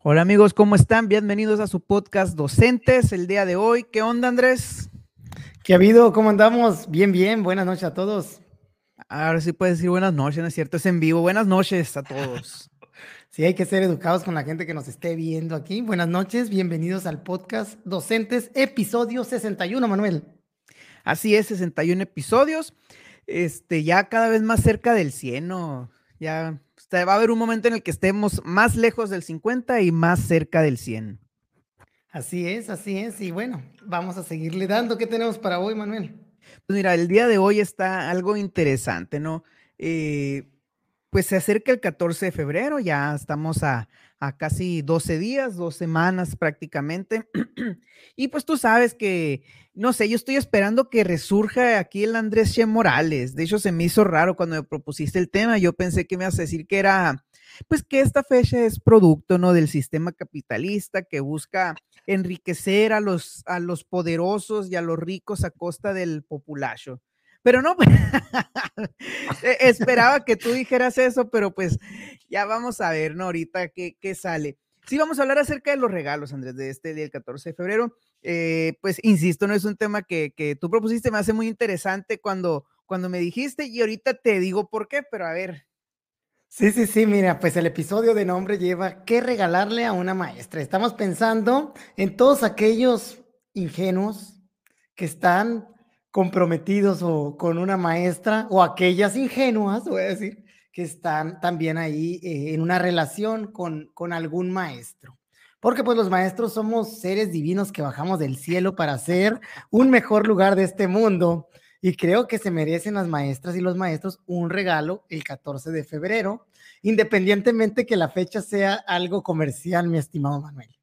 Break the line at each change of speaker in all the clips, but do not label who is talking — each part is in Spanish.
Hola amigos, ¿cómo están? Bienvenidos a su podcast Docentes el día de hoy. ¿Qué onda Andrés?
¿Qué ha habido? ¿Cómo andamos? Bien, bien. Buenas noches a todos.
Ahora sí puedes decir buenas noches, ¿no es cierto? Es en vivo. Buenas noches a todos.
Sí, hay que ser educados con la gente que nos esté viendo aquí. Buenas noches, bienvenidos al podcast Docentes, episodio 61, Manuel.
Así es, 61 episodios. Este, ya cada vez más cerca del 100, ¿no? Ya va a haber un momento en el que estemos más lejos del 50 y más cerca del 100.
Así es, así es. Y bueno, vamos a seguirle dando. ¿Qué tenemos para hoy, Manuel?
Pues mira, el día de hoy está algo interesante, ¿no? Eh, pues se acerca el 14 de febrero, ya estamos a, casi 12 días, dos semanas prácticamente. y pues tú sabes que, no sé, yo estoy esperando que resurja aquí el Andrés Che Morales. De hecho, se me hizo raro cuando me propusiste el tema. Yo pensé que me ibas a decir que era, pues que esta fecha es producto, ¿no? Del sistema capitalista que busca enriquecer a los, a los poderosos y a los ricos a costa del populacho. Pero no, e, esperaba que tú dijeras eso, pero pues ya vamos a ver, ¿no? Ahorita qué, qué sale. Sí, vamos a hablar acerca de los regalos, Andrés, de este día, el 14 de febrero. Eh, pues insisto, no es un tema que, que, tú propusiste, me hace muy interesante cuando, cuando me dijiste y ahorita te digo por qué, pero a ver.
Sí, sí, sí, mira, pues el episodio de nombre lleva ¿qué regalarle a una maestra? Estamos pensando en todos aquellos ingenuos que están comprometidos o con una maestra o aquellas ingenuas, voy a decir, que están también ahí eh, en una relación con, con algún maestro. Porque pues los maestros somos seres divinos que bajamos del cielo para hacer un mejor lugar de este mundo. Y creo que se merecen las maestras y los maestros un regalo el 14 de febrero, independientemente que la fecha sea algo comercial, mi estimado Manuel.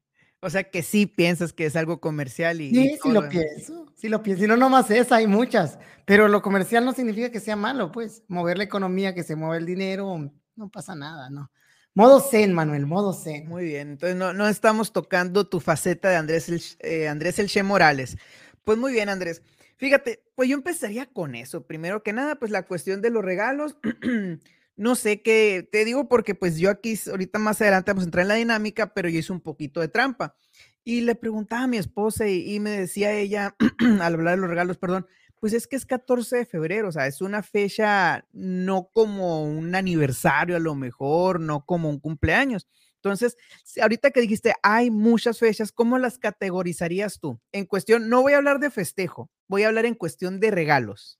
O sea que sí piensas que es algo comercial y.
Sí, sí lo pienso, sí lo pienso. Y no nomás es, hay muchas. Pero lo comercial no significa que sea malo, pues. Mover la economía, que se mueva el dinero, no pasa nada, ¿no? Modo zen, Manuel, modo zen.
Muy bien, entonces no, no estamos tocando tu faceta de Andrés el, eh, Andrés Elche Morales. Pues muy bien, Andrés. Fíjate, pues yo empezaría con eso. Primero que nada, pues la cuestión de los regalos. no sé qué, te digo porque pues yo aquí ahorita más adelante vamos a entrar en la dinámica, pero yo hice un poquito de trampa. Y le preguntaba a mi esposa y, me decía ella, al hablar de los regalos, perdón, pues es que es 14 de febrero, o sea, es una fecha no como un aniversario a lo mejor, no como un cumpleaños. Entonces, ahorita que dijiste, hay muchas fechas, ¿cómo las categorizarías tú? En cuestión, no voy a hablar de festejo, voy a hablar en cuestión de regalos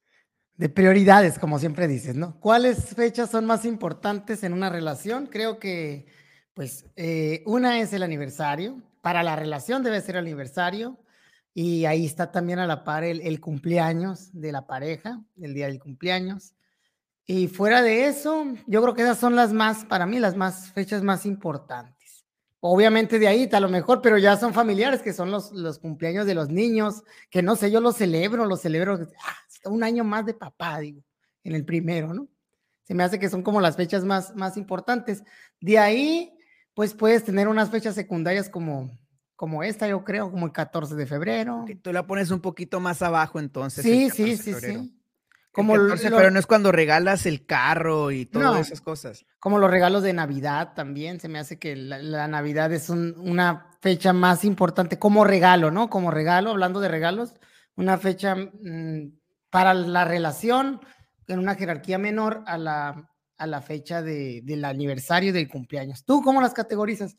de prioridades, como siempre dices, ¿no? ¿Cuáles fechas son más importantes en una relación? Creo que, pues, eh, una es el aniversario. Para la relación debe ser el aniversario. Y ahí está también a la par el, cumpleaños de la pareja, el día del cumpleaños. Y fuera de eso, yo creo que esas son las más, para mí, las más fechas más importantes. Obviamente de ahí a lo mejor, pero ya son familiares, que son los, los cumpleaños de los niños, que no sé, yo los celebro, los celebro. Ah, un año más de papá, digo, en el primero, ¿no? Se me hace que son como las fechas más, más importantes. De ahí, pues puedes tener unas fechas secundarias como, como esta, yo creo, como el 14 de febrero.
Tú la pones un poquito más abajo entonces.
Sí, sí, sí, sí.
Como el 14 pero no es cuando regalas el carro y todas esas cosas.
Como los regalos de Navidad también, se me hace que la, Navidad es una fecha más importante como regalo, ¿no? Como regalo, hablando de regalos, una fecha mm, para la relación en una jerarquía menor a la, a la fecha de, del aniversario del cumpleaños. ¿Tú cómo las categorizas?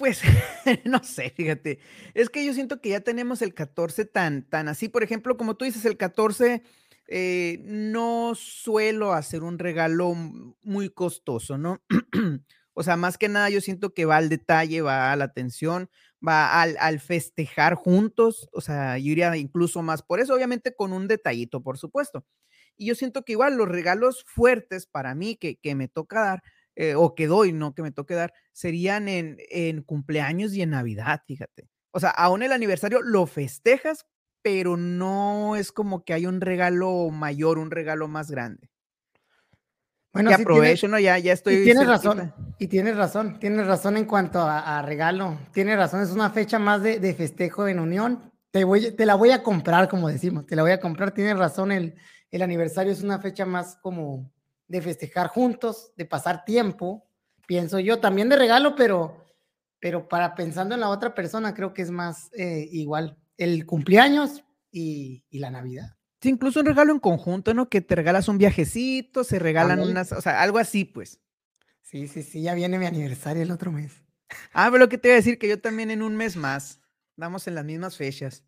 Pues no sé, fíjate. Es que yo siento que ya tenemos el 14 tan, tan así. Por ejemplo, como tú dices, el 14 eh, no suelo hacer un regalo muy costoso, ¿no? o sea, más que nada yo siento que va al detalle, va a la atención va al, festejar juntos, o sea, yo iría incluso más por eso, obviamente con un detallito, por supuesto. Y yo siento que igual los regalos fuertes para mí que, me toca dar, eh, o que doy, no que me toque dar, serían en, en cumpleaños y en Navidad, fíjate. O sea, aún el aniversario lo festejas, pero no es como que hay un regalo mayor, un regalo más grande. Bueno, aprovecho, ¿no? Ya, ya estoy.
Y tienes razón, y tienes razón, tienes razón en cuanto a, regalo. Tienes razón, es una fecha más de, festejo en unión. Te, voy, te la voy a comprar, como decimos, te la voy a comprar. Tienes razón, el, el aniversario es una fecha más como de festejar juntos, de pasar tiempo, pienso yo, también de regalo, pero, pero para pensando en la otra persona, creo que es más eh, igual el cumpleaños y, la Navidad.
Sí, incluso un regalo en conjunto, ¿no? Que te regalas un viajecito, se regalan unas, o sea, algo así, pues.
Sí, sí, sí, ya viene mi aniversario el otro mes.
Ah, pero lo que te iba a decir, que yo también en un mes más, vamos en las mismas fechas.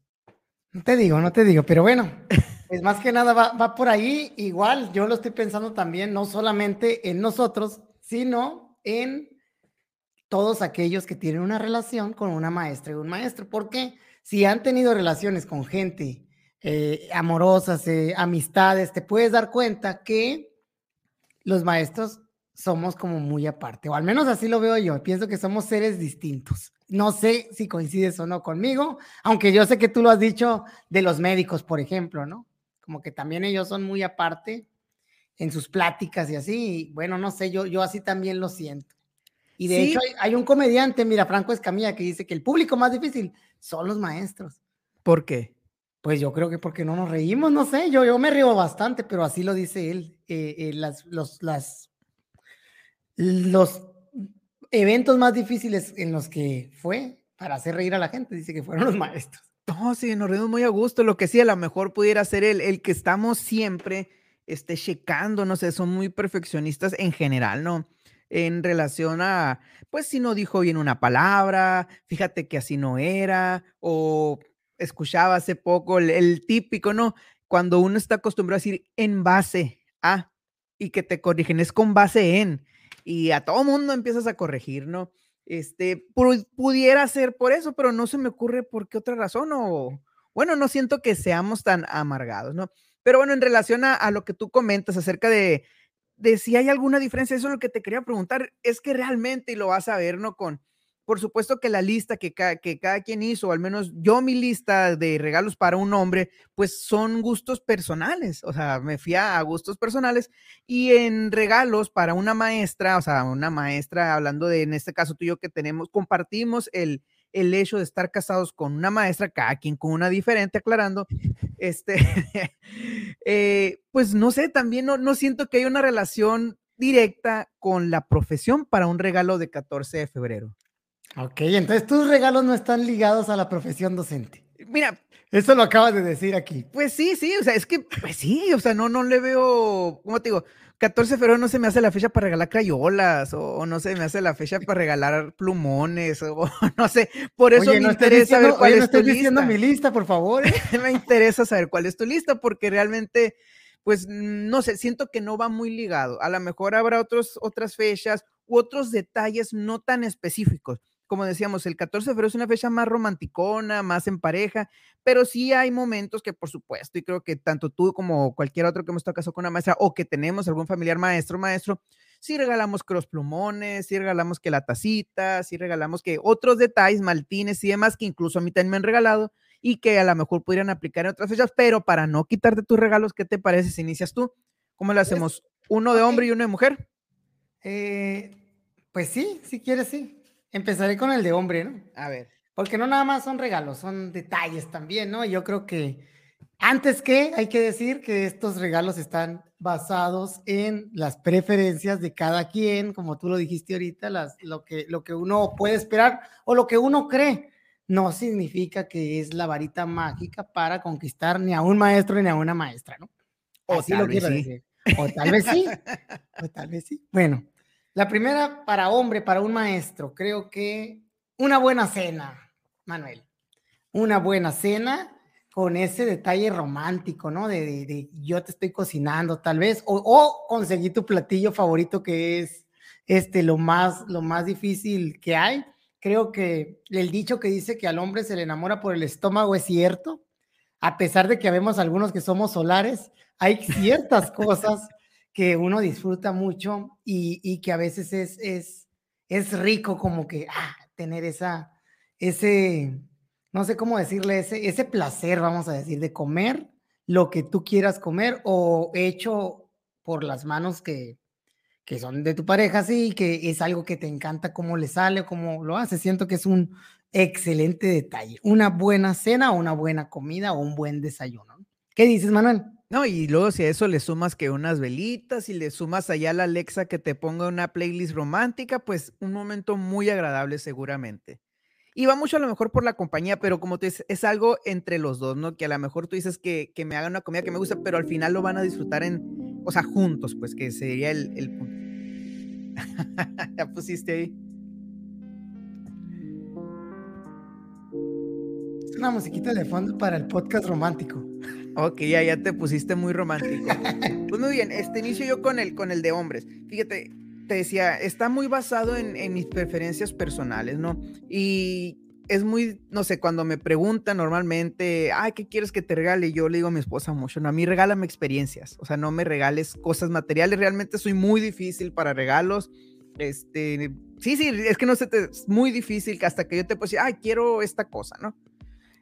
No te digo, no te digo, pero bueno, pues más que nada va, va por ahí. Igual yo lo estoy pensando también, no solamente en nosotros, sino en todos aquellos que tienen una relación con una maestra y un maestro. Porque si han tenido relaciones con gente eh, amorosas, eh, amistades, te puedes dar cuenta que los maestros somos como muy aparte, o al menos así lo veo yo. Pienso que somos seres distintos. No sé si coincides o no conmigo, aunque yo sé que tú lo has dicho de los médicos, por ejemplo, ¿no? Como que también ellos son muy aparte en sus pláticas y así. bueno, no sé, yo, yo así también lo siento. Y de hecho hay, un comediante, mira, Franco Escamilla, que dice que el público más difícil son los maestros.
¿Por qué?
Pues yo creo que porque no nos reímos, no sé, yo, yo me río bastante, pero así lo dice él. Eh, eh, las, los, las los eventos más difíciles en los que fue para hacer reír a la gente, dice que fueron los maestros.
No, sí, nos reímos muy a gusto. Lo que sí, a lo mejor pudiera ser el, el que estamos siempre este, checando, no sé, son muy perfeccionistas en general, ¿no? En relación a, pues si no dijo bien una palabra, fíjate que así no era, o escuchaba hace poco el, el típico, ¿no? Cuando uno está acostumbrado a decir en base a y que te corrigen, es con base en y a todo mundo empiezas a corregir, ¿no? Este, pudiera ser por eso, pero no se me ocurre por qué otra razón o, bueno, no siento que seamos tan amargados, ¿no? Pero bueno, en relación a, a lo que tú comentas acerca de, de si hay alguna diferencia, eso es lo que te quería preguntar, es que realmente, y lo vas a ver, ¿no? Con, por supuesto que la lista que, que cada quien hizo, al menos yo mi lista de regalos para un hombre, pues son gustos personales, o sea, me fui a gustos personales y en regalos para una maestra, o sea, una maestra, hablando de, en este caso tú y yo que tenemos, compartimos el, el hecho de estar casados con una maestra, cada quien con una diferente, aclarando, este, eh, pues no sé, también no, no siento que haya una relación directa con la profesión para un regalo de 14 de febrero.
Ok, entonces tus regalos no están ligados a la profesión docente.
Mira,
eso lo acabas de decir aquí.
Pues sí, sí, o sea, es que, pues sí, o sea, no, no le veo, ¿cómo te digo? 14 de febrero no se me hace la fecha para regalar crayolas, o, no se me hace la fecha para regalar plumones, o no sé, por eso me interesa ver cuál es tu
lista. mi lista, por favor. ¿eh?
me interesa saber cuál es tu lista, porque realmente, pues, no sé, siento que no va muy ligado. A lo mejor habrá otros, otras fechas u otros detalles no tan específicos como decíamos, el 14 de febrero es una fecha más romanticona, más en pareja, pero sí hay momentos que, por supuesto, y creo que tanto tú como cualquier otro que hemos estado casado con una maestra o que tenemos algún familiar maestro, maestro, sí regalamos que los plumones, sí regalamos que la tacita, sí regalamos que otros detalles, maltines y demás, que incluso a mí también me han regalado y que a lo mejor pudieran aplicar en otras fechas, pero para no quitarte tus regalos, ¿qué te parece si inicias tú? ¿Cómo lo pues, hacemos? ¿Uno de hombre y uno de mujer?
Eh, pues sí, si quieres, sí. Empezaré con el de hombre, ¿no?
A ver.
Porque no nada más son regalos, son detalles también, ¿no? Yo creo que antes que hay que decir que estos regalos están basados en las preferencias de cada quien, como tú lo dijiste ahorita, las, lo, que, lo que uno puede esperar o lo que uno cree. No significa que es la varita mágica para conquistar ni a un maestro ni a una maestra, ¿no?
O Así lo quiero decir.
O tal vez sí. o tal vez sí. Bueno, la primera para hombre, para un maestro, creo que una buena cena, Manuel. Una buena cena con ese detalle romántico, ¿no? De, yo te estoy cocinando tal vez, o, o, conseguí tu platillo favorito que es este, lo, más, lo más difícil que hay. Creo que el dicho que dice que al hombre se le enamora por el estómago es cierto, a pesar de que vemos algunos que somos solares, hay ciertas cosas que uno disfruta mucho y, que a veces es, es, es rico como que ah, tener esa, ese, no sé cómo decirle, ese, ese placer, vamos a decir, de comer lo que tú quieras comer o hecho por las manos que, que son de tu pareja, sí, que es algo que te encanta cómo le sale cómo lo hace. Siento que es un excelente detalle. Una buena cena una buena comida o un buen desayuno. ¿Qué dices, Manuel?
No, y luego si a eso le sumas que unas velitas y le sumas allá a la Alexa que te ponga una playlist romántica, pues un momento muy agradable seguramente. Y va mucho a lo mejor por la compañía, pero como te dices, es algo entre los dos, ¿no? Que a lo mejor tú dices que, me hagan una comida que me gusta, pero al final lo van a disfrutar en, o sea, juntos, pues que sería el, el punto. ya pusiste ahí.
Es una musiquita de fondo para el podcast romántico.
Ok, ya, ya te pusiste muy romántico. pues muy bien, este inicio yo con el, con el de hombres. Fíjate, te decía, está muy basado en, mis preferencias personales, ¿no? Y es muy, no sé, cuando me preguntan normalmente, ay, ¿qué quieres que te regale? Yo le digo a mi esposa mucho, no, a mí regálame experiencias, o sea, no me regales cosas materiales, realmente soy muy difícil para regalos. Este, sí, sí, es que no sé, es muy difícil hasta que yo te puedo decir, ay, quiero esta cosa, ¿no?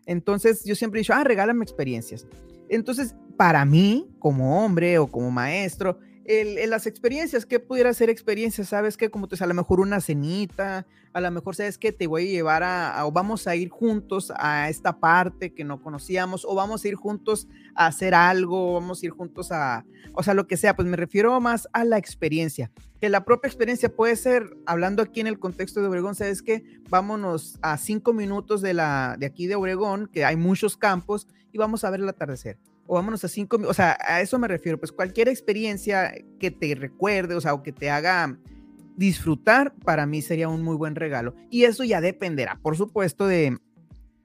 Entonces yo siempre he dicho, ah, regálame experiencias. Entonces, para mí, como hombre o como maestro, el, las experiencias, ¿qué pudiera ser experiencias? ¿Sabes qué? Como tú dices, a lo mejor una cenita, a lo mejor, ¿sabes qué? Te voy a llevar a, o vamos a ir juntos a esta parte que no conocíamos, o vamos a ir juntos a hacer algo, vamos a ir juntos a, o sea, lo que sea, pues me refiero más a la experiencia, que la propia experiencia puede ser, hablando aquí en el contexto de Obregón, ¿sabes qué? Vámonos a cinco minutos de, la, de aquí de Obregón, que hay muchos campos, y vamos a ver el atardecer o vámonos a cinco, o sea, a eso me refiero, pues cualquier experiencia que te recuerde, o sea, o que te haga disfrutar, para mí sería un muy buen regalo. Y eso ya dependerá, por supuesto, de,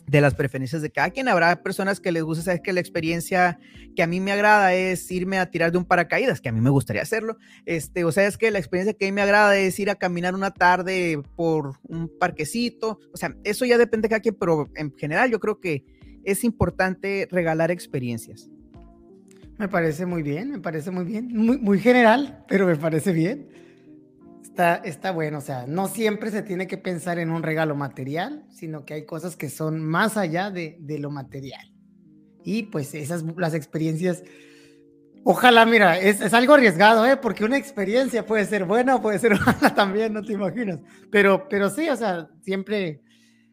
de las preferencias de cada quien. Habrá personas que les gusta, sabes que la experiencia que a mí me agrada es irme a tirar de un paracaídas, que a mí me gustaría hacerlo. Este, o sea, es que la experiencia que a mí me agrada es ir a caminar una tarde por un parquecito. O sea, eso ya depende de cada quien, pero en general yo creo que es importante regalar experiencias.
Me parece muy bien, me parece muy bien. Muy, muy general, pero me parece bien. Está, está bueno, o sea, no siempre se tiene que pensar en un regalo material, sino que hay cosas que son más allá de, de lo material. Y pues esas, las experiencias, ojalá, mira, es, es, algo arriesgado, ¿eh? Porque una experiencia puede ser buena o puede ser mala también, no te imaginas. Pero, pero sí, o sea, siempre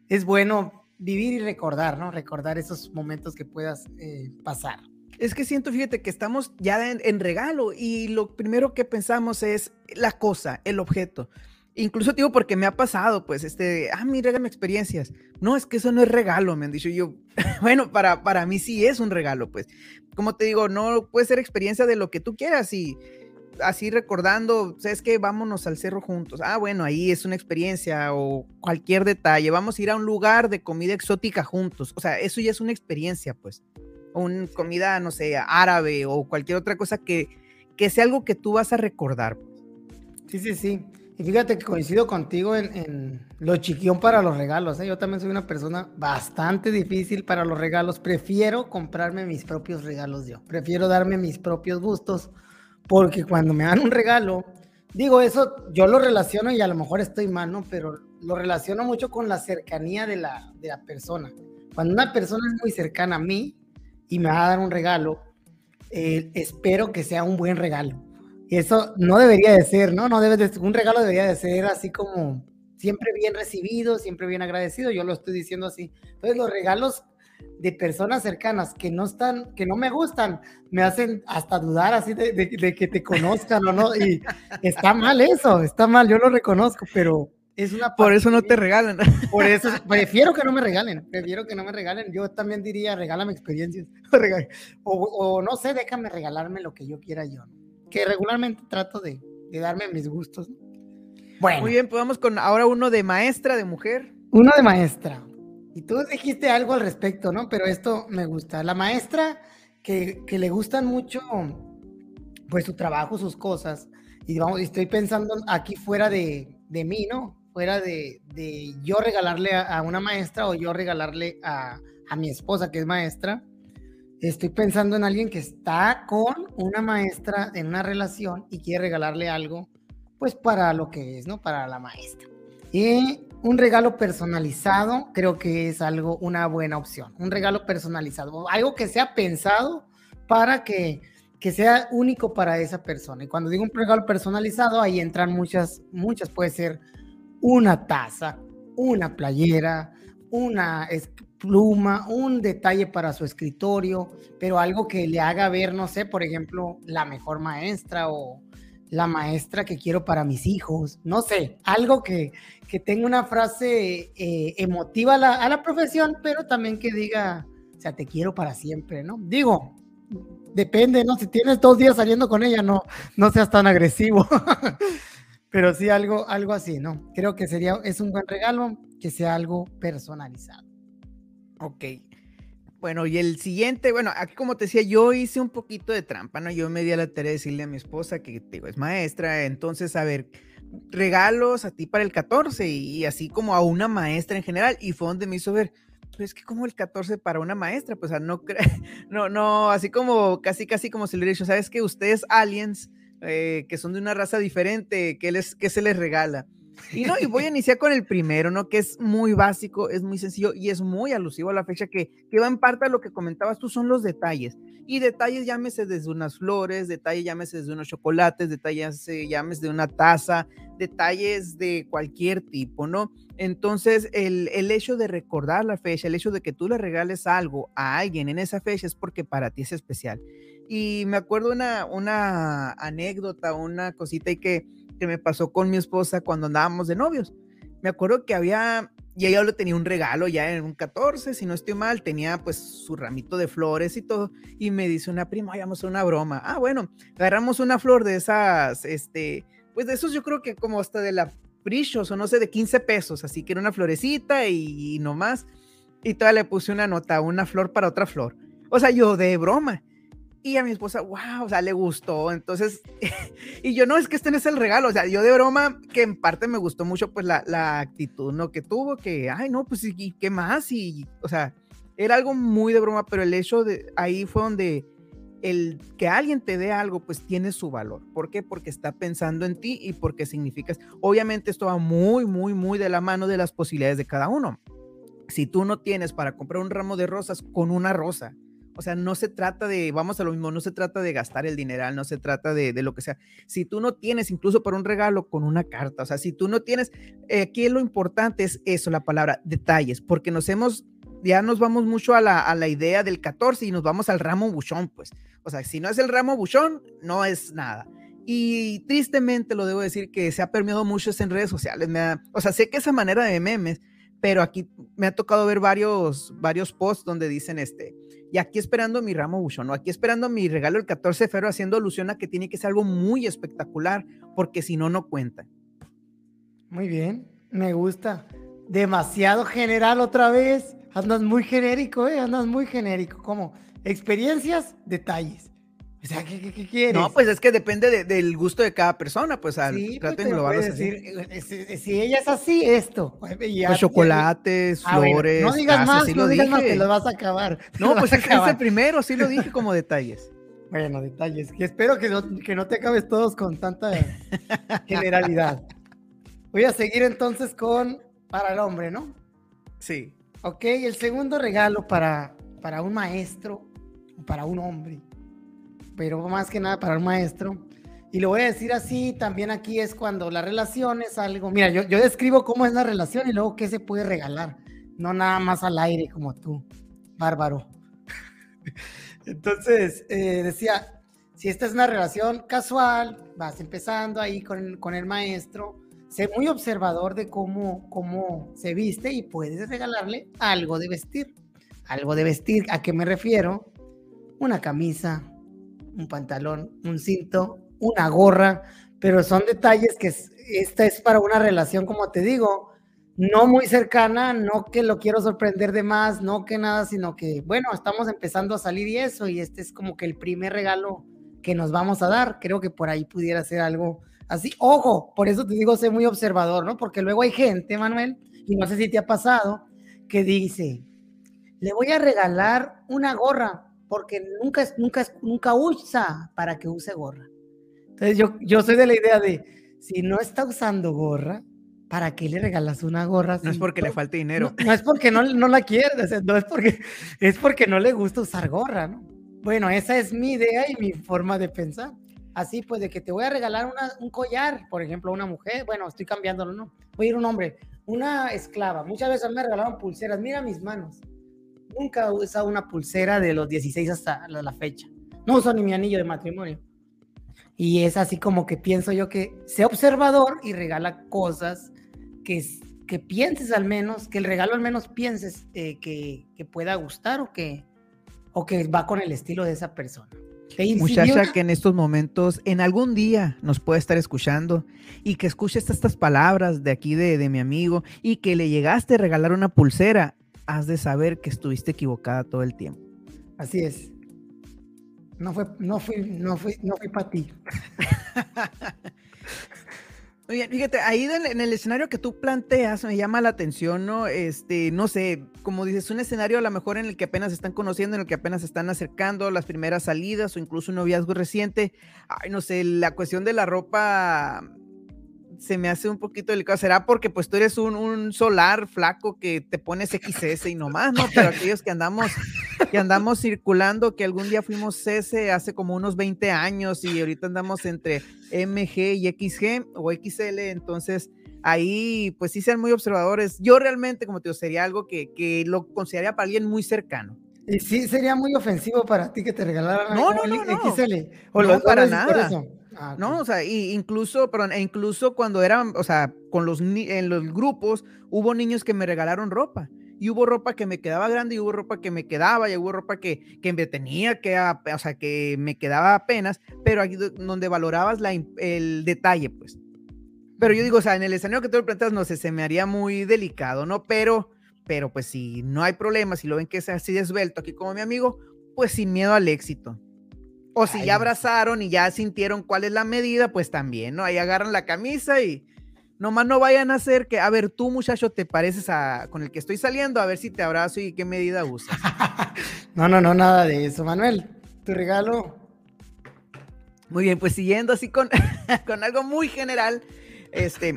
es bueno vivir y recordar, ¿no? Recordar esos momentos que puedas eh, pasar.
Es que siento, fíjate, que estamos ya en, regalo y lo primero que pensamos es la cosa, el objeto. Incluso digo porque me ha pasado, pues, este, ah, mira, regame experiencias. No, es que eso no es regalo, me han dicho yo. bueno, para, para mí sí es un regalo, pues. Como te digo, no puede ser experiencia de lo que tú quieras y así recordando, ¿sabes qué? Vámonos al cerro juntos. Ah, bueno, ahí es una experiencia o cualquier detalle. Vamos a ir a un lugar de comida exótica juntos. O sea, eso ya es una experiencia, pues una comida, no sé, árabe o cualquier otra cosa que, que sea algo que tú vas a recordar.
Sí, sí, sí. Y fíjate que coincido contigo en, lo chiquión para los regalos. ¿eh? Yo también soy una persona bastante difícil para los regalos. Prefiero comprarme mis propios regalos yo. Prefiero darme mis propios gustos. Porque cuando me dan un regalo, digo eso, yo lo relaciono y a lo mejor estoy mal, ¿no? Pero lo relaciono mucho con la cercanía de la, de la persona. Cuando una persona es muy cercana a mí, y me va a dar un regalo, eh, espero que sea un buen regalo. Y eso no debería de ser, ¿no? No debe de, un regalo debería de ser así como siempre bien recibido, siempre bien agradecido, yo lo estoy diciendo así. Entonces los regalos de personas cercanas que no están, que no me gustan, me hacen hasta dudar así de, de que te conozcan o no. Y está mal eso, está mal, yo lo reconozco, pero una
por eso no te regalan.
Por eso prefiero que no me regalen, prefiero que no me regalen. Yo también diría, regálame experiencias. O, no sé, déjame regalarme lo que yo quiera yo. Que regularmente trato de, darme mis gustos.
Bueno. Muy bien, pues vamos con ahora uno de maestra, de mujer.
Uno de maestra. Y tú dijiste algo al respecto, ¿no? Pero esto me gusta. La maestra que, le gustan mucho, pues su trabajo, sus cosas. Y vamos, estoy pensando aquí fuera de, de mí, ¿no? Fuera de, yo regalarle a, una maestra o yo regalarle a, mi esposa que es maestra, estoy pensando en alguien que está con una maestra en una relación y quiere regalarle algo, pues para lo que es, ¿no? Para la maestra. Y un regalo personalizado creo que es algo, una buena opción. Un regalo personalizado, algo que sea pensado para que, que sea único para esa persona. Y cuando digo un regalo personalizado, ahí entran muchas, muchas, puede ser una taza, una playera, una, pluma, un detalle para su escritorio, pero algo que le haga ver, no sé, por ejemplo, la mejor maestra o la maestra que quiero para mis hijos, no sé, algo que, que tenga una frase eh, emotiva a la, a la profesión, pero también que diga, o sea, te quiero para siempre, ¿no? Digo, depende, ¿no? Si tienes dos días saliendo con ella, no, no seas tan agresivo. Pero sí algo, algo así, ¿no? Creo que sería, es un buen regalo que sea algo personalizado.
Ok. Bueno, y el siguiente, bueno, aquí como te decía, yo hice un poquito de trampa, ¿no? Yo me di a la tarea de decirle a mi esposa que, digo, es maestra, entonces, a ver, regalos a ti para el 14 y, así como a una maestra en general, y fue donde me hizo ver, pues es que como el 14 para una maestra, pues no, no, no, así como, casi, casi como si le hubiera dicho, ¿sabes que Ustedes aliens, eh, que son de una raza diferente, ¿qué, les, qué se les regala? Y no, y voy a iniciar con el primero, ¿no? Que es muy básico, es muy sencillo y es muy alusivo a la fecha que, que va en parte a lo que comentabas tú, son los detalles. Y detalles llámese desde unas flores, detalles llámese desde unos chocolates, detalles eh, llámese de una taza, detalles de cualquier tipo, ¿no? Entonces, el, el, hecho de recordar la fecha, el hecho de que tú le regales algo a alguien en esa fecha es porque para ti es especial. Y me acuerdo una, una anécdota, una cosita y que, que me pasó con mi esposa cuando andábamos de novios. Me acuerdo que había, y ella le tenía un regalo ya en un 14, si no estoy mal, tenía pues su ramito de flores y todo, y me dice una prima, vamos a una broma. Ah, bueno, agarramos una flor de esas, este, pues de esos yo creo que como hasta de la Precious o no sé, de 15 pesos, así que era una florecita y, y no más. Y todavía le puse una nota, una flor para otra flor. O sea, yo de broma. Y a mi esposa, wow, o sea, le gustó. Entonces, y yo no, es que este no es el regalo. O sea, yo de broma, que en parte me gustó mucho, pues la, la actitud, ¿no? Que tuvo, que, ay, no, pues, ¿y qué más? Y, o sea, era algo muy de broma, pero el hecho de ahí fue donde el que alguien te dé algo, pues tiene su valor. ¿Por qué? Porque está pensando en ti y porque significas. Obviamente, esto va muy, muy, muy de la mano de las posibilidades de cada uno. Si tú no tienes para comprar un ramo de rosas con una rosa, o sea, no se trata de, vamos a lo mismo, no se trata de gastar el dineral, no se trata de, lo que sea. Si tú no tienes incluso para un regalo con una carta, o sea, si tú no tienes, eh, aquí lo importante es eso, la palabra detalles, porque nos hemos, ya nos vamos mucho a la, a la idea del 14 y nos vamos al ramo buchón, pues. O sea, si no es el ramo buchón, no es nada. Y tristemente lo debo decir que se ha permeado mucho en redes sociales. Me o sea, sé que esa manera de memes, pero aquí me ha tocado ver varios, varios posts donde dicen este, y aquí esperando mi ramo buchón, ¿no? Aquí esperando mi regalo el 14 de febrero, haciendo alusión a que tiene que ser algo muy espectacular, porque si no, no cuenta.
Muy bien, me gusta. Demasiado general otra vez. Andas muy genérico, ¿eh? Andas muy genérico. ¿Cómo? Experiencias, detalles. O sea, ¿qué, qué, quieres?
No, pues es que depende de, gusto de cada persona, pues al
sí, pues decir, eh, si, ella es así, esto.
Pues, chocolates, ah, flores.
no digas más, no digas más que lo vas a acabar.
No, pues es el primero, sí lo dije como detalles.
Bueno, detalles. Que espero que no, que no te acabes todos con tanta generalidad. Voy a seguir entonces con para el hombre, ¿no?
Sí.
Ok, el segundo regalo para, para un maestro, para un hombre pero más que nada para un maestro. Y lo voy a decir así, también aquí es cuando la relación es algo, mira, yo, yo describo cómo es la relación y luego qué se puede regalar, no nada más al aire como tú, bárbaro. Entonces, eh, decía, si esta es una relación casual, vas empezando ahí con, con el maestro, sé muy observador de cómo, cómo se viste y puedes regalarle algo de vestir. Algo de vestir, ¿a qué me refiero? Una camisa, un pantalón, un cinto, una gorra, pero son detalles que esta es para una relación, como te digo, no muy cercana, no que lo quiero sorprender de más, no que nada, sino que, bueno, estamos empezando a salir y eso, y este es como que el primer regalo que nos vamos a dar. Creo que por ahí pudiera ser algo así. Ojo, por eso te digo, sé muy observador, ¿no? Porque luego hay gente, Manuel, y no sé si te ha pasado, que dice, le voy a regalar una gorra, porque nunca, nunca, nunca usa para que use gorra. Entonces yo, yo soy de la idea de, si no está usando gorra, ¿para qué le regalas una gorra?
No es porque le falte dinero.
No, es porque no, no la quiere, no es porque, es porque no le gusta usar gorra, ¿no? Bueno, esa es mi idea y mi forma de pensar. Así pues, de que te voy a regalar un collar, por ejemplo, a una mujer, bueno, estoy cambiándolo, ¿no? Voy a ir un hombre, una esclava. Muchas veces me regalaron pulseras, mira mis manos nunca he usado una pulsera de los 16 hasta la, la fecha. No uso ni mi anillo de matrimonio. Y es así como que pienso yo que sea observador y regala cosas que, que pienses al menos, que el regalo al menos pienses eh, que, que, pueda gustar o que, o que va con el estilo de esa persona.
Muchacha que en estos momentos, en algún día nos puede estar escuchando y que escuche estas palabras de aquí de, de mi amigo y que le llegaste a regalar una pulsera, has de saber que estuviste equivocada todo el tiempo.
Así es. No fue, no fui, no fui, no fui para ti.
Fíjate, ahí en el escenario que tú planteas me llama la atención, ¿no? Este, no sé, como dices, un escenario a lo mejor en el que apenas se están conociendo, en el que apenas se están acercando las primeras salidas o incluso un noviazgo reciente. Ay, no sé, la cuestión de la ropa se me hace un poquito delicado. Será porque pues tú eres un, un solar flaco que te pones XS y nomás, ¿no? Pero aquellos que andamos, que andamos circulando, que algún día fuimos S hace como unos 20 años y ahorita andamos entre MG y XG o XL, entonces ahí pues sí sean muy observadores. Yo realmente, como te digo, sería algo que, que lo consideraría para alguien muy cercano.
Y sí, sería muy ofensivo para ti que te regalaran
no, no, no, no.
XL.
O no, para nada. Ah, no, o sea, incluso, perdón, e incluso cuando eran, o sea, con los en los grupos hubo niños que me regalaron ropa y hubo ropa que me quedaba grande y hubo ropa que me quedaba y hubo ropa que, que me tenía que, o sea, que me quedaba apenas, pero aquí donde valorabas la, el detalle, pues. Pero yo digo, o sea, en el escenario que tú me planteas, no sé, se me haría muy delicado, ¿no? Pero, pero pues si no hay problema, si lo ven que es así desvelto aquí como mi amigo, pues sin miedo al éxito. O si ya abrazaron y ya sintieron cuál es la medida, pues también, ¿no? Ahí agarran la camisa y nomás no vayan a hacer que, a ver, tú muchacho, te pareces a con el que estoy saliendo, a ver si te abrazo y qué medida usas.
no, no, no, nada de eso, Manuel. Tu regalo.
Muy bien, pues siguiendo así con, con algo muy general, este,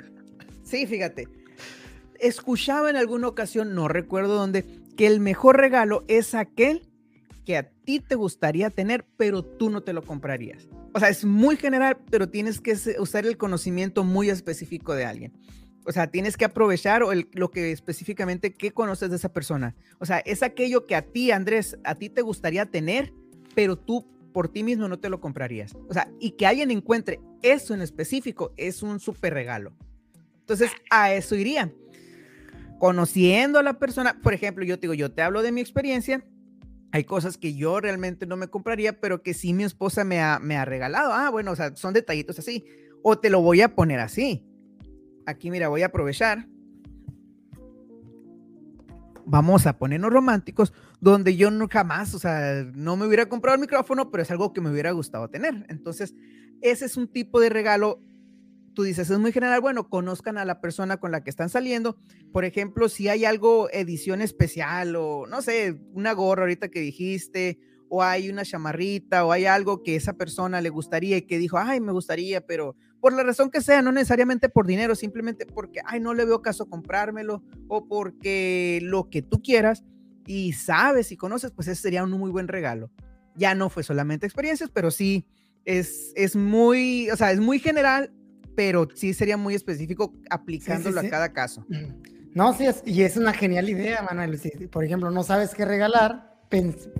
sí, fíjate, escuchaba en alguna ocasión, no recuerdo dónde, que el mejor regalo es aquel que a ti te gustaría tener, pero tú no te lo comprarías. O sea, es muy general, pero tienes que usar el conocimiento muy específico de alguien. O sea, tienes que aprovechar lo que específicamente que conoces de esa persona. O sea, es aquello que a ti, Andrés, a ti te gustaría tener, pero tú por ti mismo no te lo comprarías. O sea, y que alguien encuentre eso en específico es un súper regalo. Entonces, a eso iría. Conociendo a la persona, por ejemplo, yo te digo, yo te hablo de mi experiencia hay cosas que yo realmente no me compraría, pero que sí mi esposa me ha, me ha regalado. Ah, bueno, o sea, son detallitos así. O te lo voy a poner así. Aquí, mira, voy a aprovechar. Vamos a ponernos románticos, donde yo no jamás, o sea, no me hubiera comprado el micrófono, pero es algo que me hubiera gustado tener. Entonces, ese es un tipo de regalo tú dices, es muy general, bueno, conozcan a la persona con la que están saliendo. Por ejemplo, si hay algo edición especial o no sé, una gorra ahorita que dijiste, o hay una chamarrita, o hay algo que esa persona le gustaría y que dijo, ay, me gustaría, pero por la razón que sea, no necesariamente por dinero, simplemente porque, ay, no le veo caso comprármelo, o porque lo que tú quieras y sabes y conoces, pues ese sería un muy buen regalo. Ya no fue solamente experiencias, pero sí es, es muy, o sea, es muy general pero sí sería muy específico aplicándolo a cada caso.
No, sí, y es una genial idea, Manuel. Si, por ejemplo, no sabes qué regalar,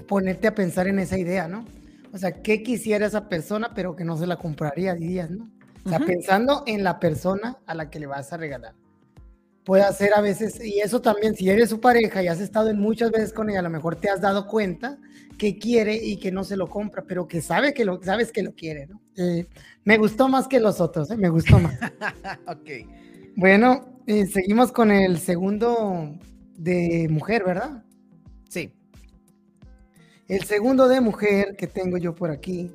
ponerte a pensar en esa idea, ¿no? O sea, ¿qué quisiera esa persona, pero que no se la compraría, dirías, ¿no? O sea, pensando en la persona a la que le vas a regalar puede hacer a veces, y eso también, si eres su pareja y has estado en muchas veces con ella, a lo mejor te has dado cuenta que quiere y que no se lo compra, pero que sabe que lo, sabes que lo quiere, ¿no? Eh, me gustó más que los otros, ¿eh? me gustó más.
ok.
Bueno, eh, seguimos con el segundo de mujer, ¿verdad?
Sí.
El segundo de mujer que tengo yo por aquí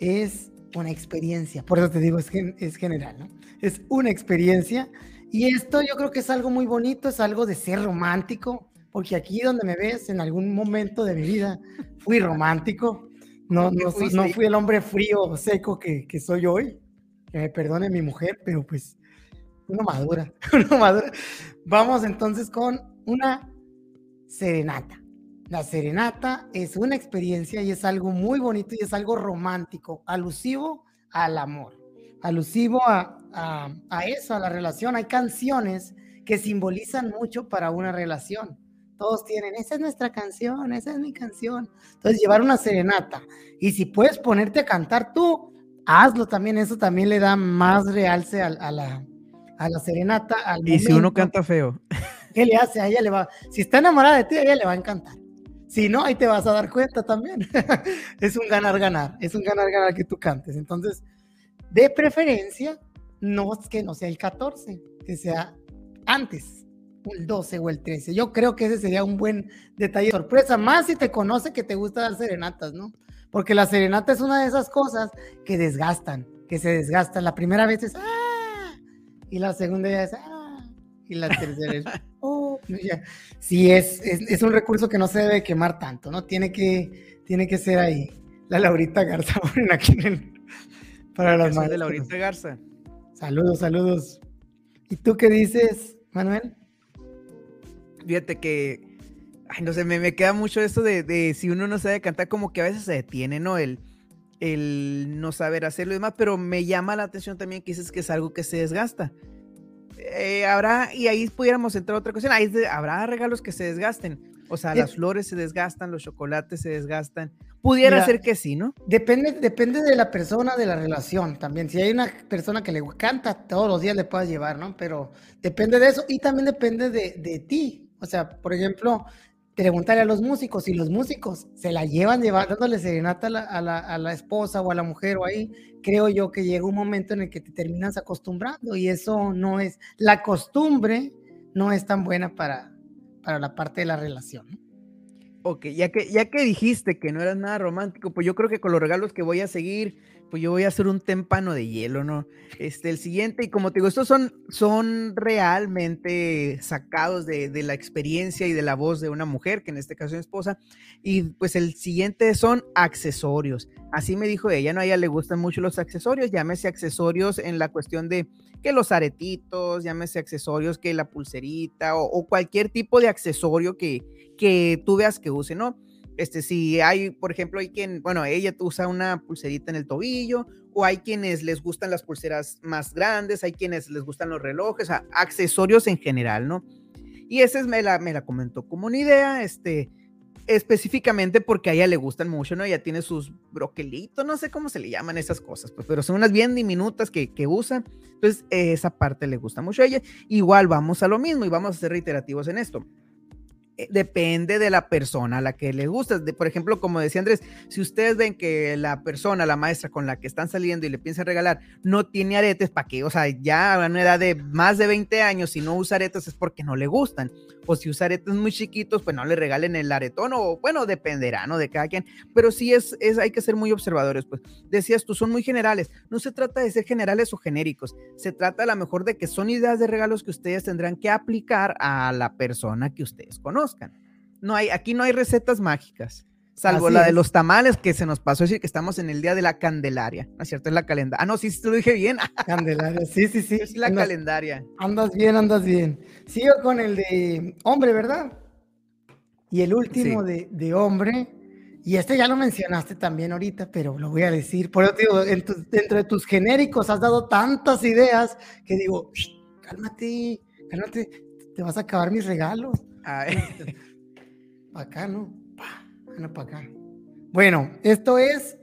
es una experiencia, por eso te digo, es, es general, ¿no? Es una experiencia y esto yo creo que es algo muy bonito, es algo de ser romántico, porque aquí donde me ves, en algún momento de mi vida, fui romántico. No, no, no fui el hombre frío o seco que, que, soy hoy. Que me perdone mi mujer, pero pues uno madura, uno madura. Vamos entonces con una serenata. La serenata es una experiencia y es algo muy bonito y es algo romántico, alusivo al amor, alusivo a, a, eso, a la relación. Hay canciones que simbolizan mucho para una relación. Todos tienen, esa es nuestra canción, esa es mi canción. Entonces, llevar una serenata. Y si puedes ponerte a cantar tú, hazlo también. Eso también le da más realce a, la, a la serenata.
y si uno canta feo.
¿Qué le hace? A ella le va. Si está enamorada de ti, a ella le va a encantar. Si no, ahí te vas a dar cuenta también. es un ganar-ganar. Es un ganar-ganar que tú cantes. Entonces, de preferencia, no es que no sea el 14, que sea antes el 12 o el 13. Yo creo que ese sería un buen detalle sorpresa, más si te conoce que te gusta dar serenatas, ¿no? Porque la serenata es una de esas cosas que desgastan, que se desgastan. La primera vez es ¡ah! Y la segunda ya es ¡ah! Y la tercera es ¡oh! Sí, es, es, un recurso que no se debe quemar tanto, ¿no? Tiene que, tiene que ser ahí. La Laurita Garza, aquí
para las madres. de Laurita Garza.
Saludos, saludos. ¿Y tú qué dices, Manuel?
fíjate que, ay, no sé, me, me queda mucho esto de, si uno no sabe cantar, como que a veces se detiene, ¿no? El, el no saber hacerlo y demás, pero me llama la atención también que dices que es algo que se desgasta. Eh, habrá, y ahí pudiéramos entrar a otra cuestión, ahí habrá regalos que se desgasten. O sea, las flores se desgastan, los chocolates se desgastan. Pudiera ser que sí, ¿no?
Depende, depende de la persona, de la relación también. Si hay una persona que le canta, todos los días le puedas llevar, ¿no? Pero depende de eso y también depende de, de ti. O sea, por ejemplo, preguntarle a los músicos, si los músicos se la llevan dándole serenata a la, a, la, esposa o a la mujer o ahí, creo yo que llega un momento en el que te terminas acostumbrando y eso no es, la costumbre no es tan buena para, para la parte de la relación.
Ok, ya que, ya que dijiste que no eras nada romántico, pues yo creo que con los regalos que voy a seguir pues yo voy a hacer un témpano de hielo, ¿no? Este, el siguiente, y como te digo, estos son, son realmente sacados de, de, la experiencia y de la voz de una mujer, que en este caso es esposa, y pues el siguiente son accesorios. Así me dijo ella, ¿no? A ella le gustan mucho los accesorios, llámese accesorios en la cuestión de que los aretitos, llámese accesorios que la pulserita o, o cualquier tipo de accesorio que, que tú veas que use, ¿no? Este, si hay, por ejemplo, hay quien, bueno, ella usa una pulserita en el tobillo, o hay quienes les gustan las pulseras más grandes, hay quienes les gustan los relojes, accesorios en general, ¿no? Y esa es, me la, me la comentó como una idea, este, específicamente porque a ella le gustan mucho, ¿no? Ella tiene sus broquelitos, no sé cómo se le llaman esas cosas, pues, pero son unas bien diminutas que, que usa. Entonces, esa parte le gusta mucho a ella. Igual vamos a lo mismo y vamos a ser reiterativos en esto. Eh, depende de la persona a la que le gusta. Por ejemplo, como decía Andrés, si ustedes ven que la persona, la maestra con la que están saliendo y le piensan regalar, no tiene aretes, ¿para qué? O sea, ya a una edad de más de 20 años, si no usa aretes es porque no le gustan. O si usa aretes muy chiquitos, pues no le regalen el aretón, o bueno, dependerá, ¿no? De cada quien. Pero sí es, es hay que ser muy observadores, pues. Decías tú, son muy generales. No se trata de ser generales o genéricos. Se trata a lo mejor de que son ideas de regalos que ustedes tendrán que aplicar a la persona que ustedes conocen. No hay, aquí no hay recetas mágicas, salvo la de los tamales que se nos pasó decir que estamos en el día de la Candelaria, ¿no es cierto? Es la calendaria. Ah, no, sí, te lo dije bien.
Candelaria, sí, sí, sí.
Es la calendaria.
Andas bien, andas bien. Sigo con el de hombre, ¿verdad? Y el último de, de, hombre, y este ya lo mencionaste también ahorita, pero lo voy a decir. Por eso digo, dentro de tus genéricos has dado tantas ideas que digo, cálmate, cálmate, te vas a acabar mis regalos. acá, ¿no? para acá. Bueno, esto es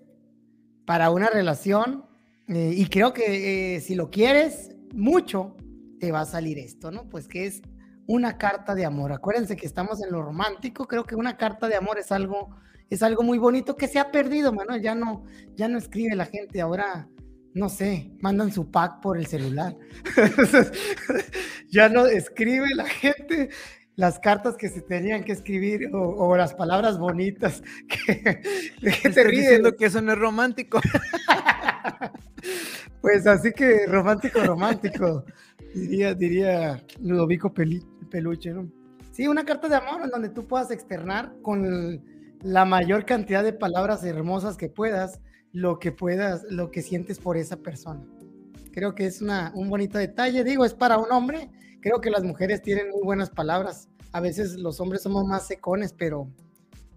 para una relación eh, y creo que eh, si lo quieres mucho, te va a salir esto, ¿no? Pues que es una carta de amor. Acuérdense que estamos en lo romántico, creo que una carta de amor es algo, es algo muy bonito que se ha perdido, Manuel. Ya no, ya no escribe la gente, ahora, no sé, mandan su pack por el celular. ya no escribe la gente las cartas que se tenían que escribir o, las palabras bonitas que,
que te diciendo que eso no es romántico.
pues así que romántico, romántico, diría, diría Ludovico Peluche, ¿no? Sí, una carta de amor en donde tú puedas externar con la mayor cantidad de palabras hermosas que puedas, lo que puedas, lo que sientes por esa persona. Creo que es una, un bonito detalle, digo, es para un hombre, creo que las mujeres tienen muy buenas palabras. A veces los hombres somos más secones, pero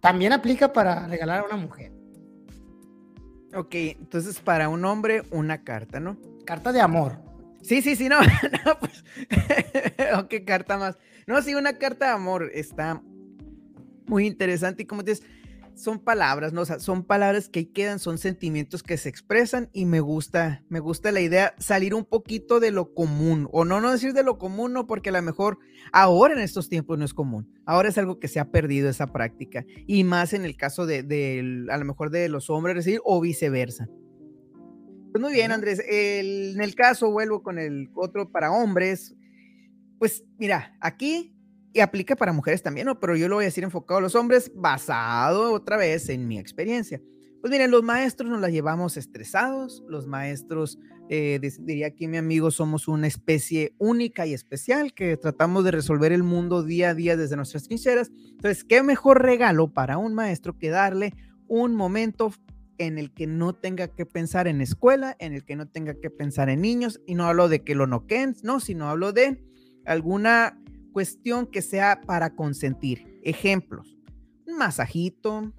también aplica para regalar a una mujer.
Ok, entonces para un hombre una carta, ¿no?
Carta de amor.
Sí, sí, sí, no, no pues, ok, carta más. No, sí, una carta de amor está, muy interesante y como dices, son palabras, ¿no? O sea, son palabras que ahí quedan, son sentimientos que se expresan y me gusta, me gusta la idea salir un poquito de lo común, o no, no decir de lo común, no, porque a lo mejor ahora en estos tiempos no es común, ahora es algo que se ha perdido esa práctica, y más en el caso de, a lo mejor de los hombres recibir o viceversa. Pues muy bien, Andrés, en el caso, vuelvo con el otro para hombres, pues mira, aquí y aplica para mujeres también, ¿no? Pero yo lo voy a decir enfocado a los hombres, basado otra vez en mi experiencia. Pues miren, los maestros nos la llevamos estresados, los maestros, eh, diría aquí mi amigo, somos una especie única y especial que tratamos de resolver el mundo día a día desde nuestras trincheras. Entonces, ¿qué mejor regalo para un maestro que darle un momento en el que no tenga que pensar en escuela, en el que no tenga que pensar en niños? Y no hablo de que lo noqueen, no, sino hablo de alguna cuestión que sea para consentir. Ejemplos, un masajito,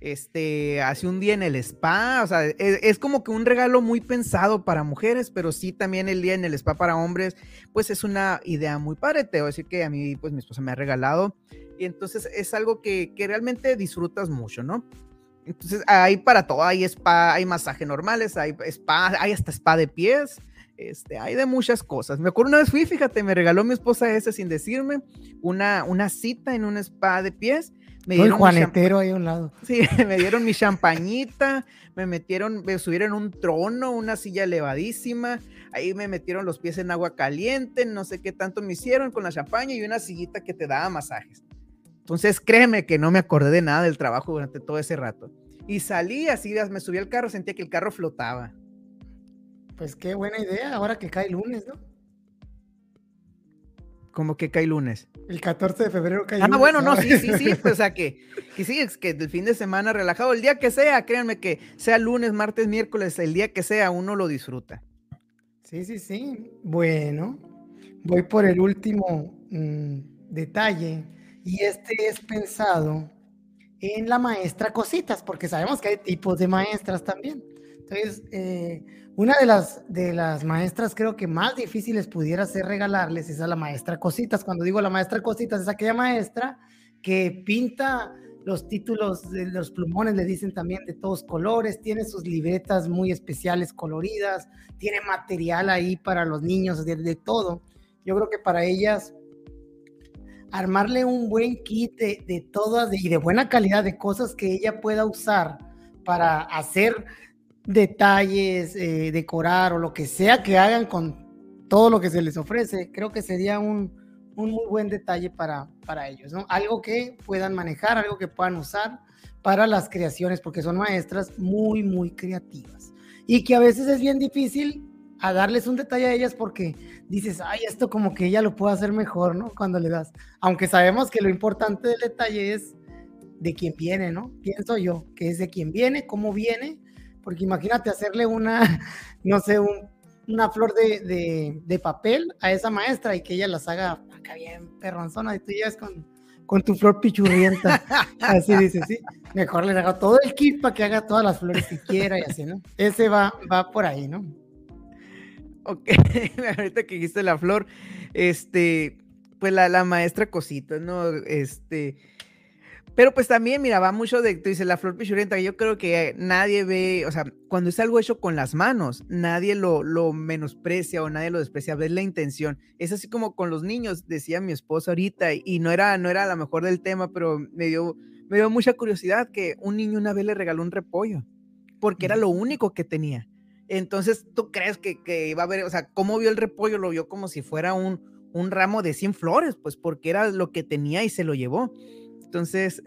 este, hace un día en el spa, o sea, es, es, como que un regalo muy pensado para mujeres, pero sí también el día en el spa para hombres, pues es una idea muy padre, te decir que a mí, pues mi esposa me ha regalado, y entonces es algo que, que realmente disfrutas mucho, ¿no? Entonces hay para todo, hay spa, hay masaje normales, hay spa, hay hasta spa de pies, este, hay de muchas cosas. Me acuerdo una vez fui, fíjate, me regaló mi esposa ese sin decirme una, una cita en un spa de pies.
Me dieron Juanetero ahí a un lado.
Sí, me dieron mi champañita, me metieron, me subieron un trono, una silla elevadísima, ahí me metieron los pies en agua caliente, no sé qué tanto me hicieron con la champaña y una sillita que te daba masajes. Entonces, créeme que no me acordé de nada del trabajo durante todo ese rato. Y salí así, me subí al carro, sentía que el carro flotaba.
Pues qué buena idea, ahora que cae lunes, ¿no?
Como que cae lunes.
El 14 de febrero cae
ah, lunes. Ah, bueno, no, sí, sí, sí. Pues, o sea, que, que sí, es que el fin de semana relajado, el día que sea, créanme que sea lunes, martes, miércoles, el día que sea, uno lo disfruta.
Sí, sí, sí. Bueno, voy por el último mm, detalle y este es pensado en la maestra cositas, porque sabemos que hay tipos de maestras también. Entonces, eh, una de las, de las maestras creo que más difíciles pudiera ser regalarles es a la maestra Cositas. Cuando digo la maestra Cositas, es aquella maestra que pinta los títulos de los plumones, le dicen también de todos colores, tiene sus libretas muy especiales, coloridas, tiene material ahí para los niños, de, de todo. Yo creo que para ellas armarle un buen kit de, de todas y de buena calidad de cosas que ella pueda usar para hacer detalles, eh, decorar o lo que sea que hagan con todo lo que se les ofrece, creo que sería un, un muy buen detalle para, para ellos, ¿no? Algo que puedan manejar, algo que puedan usar para las creaciones, porque son maestras muy, muy creativas. Y que a veces es bien difícil a darles un detalle a ellas porque dices, ay, esto como que ella lo puede hacer mejor, ¿no? Cuando le das. Aunque sabemos que lo importante del detalle es de quién viene, ¿no? Pienso yo, que es de quién viene, cómo viene porque imagínate hacerle una, no sé, una flor de, papel a esa maestra y que ella las haga acá bien perronzona y tú llegas con, con tu flor pichurrienta. Así dice, sí. Mejor le haga todo el kit para que haga todas las flores que quiera y así, ¿no? Ese va, va por ahí, ¿no?
Ok, ahorita que dijiste la flor, este, pues la, la maestra cosita, ¿no? Este, pero pues también, mira, va mucho de, tú dices, la flor pichurrienta, yo creo que nadie ve, o sea, cuando es algo hecho con las manos, nadie lo, lo menosprecia o nadie lo desprecia, ves la intención. Es así como con los niños, decía mi esposa ahorita, y no era, no era la mejor del tema, pero me dio, me dio mucha curiosidad que un niño una vez le regaló un repollo, porque era lo único que tenía. Entonces, ¿tú crees que, que iba a ver, o sea, cómo vio el repollo? Lo vio como si fuera un, un ramo de 100 flores, pues porque era lo que tenía y se lo llevó. Entonces.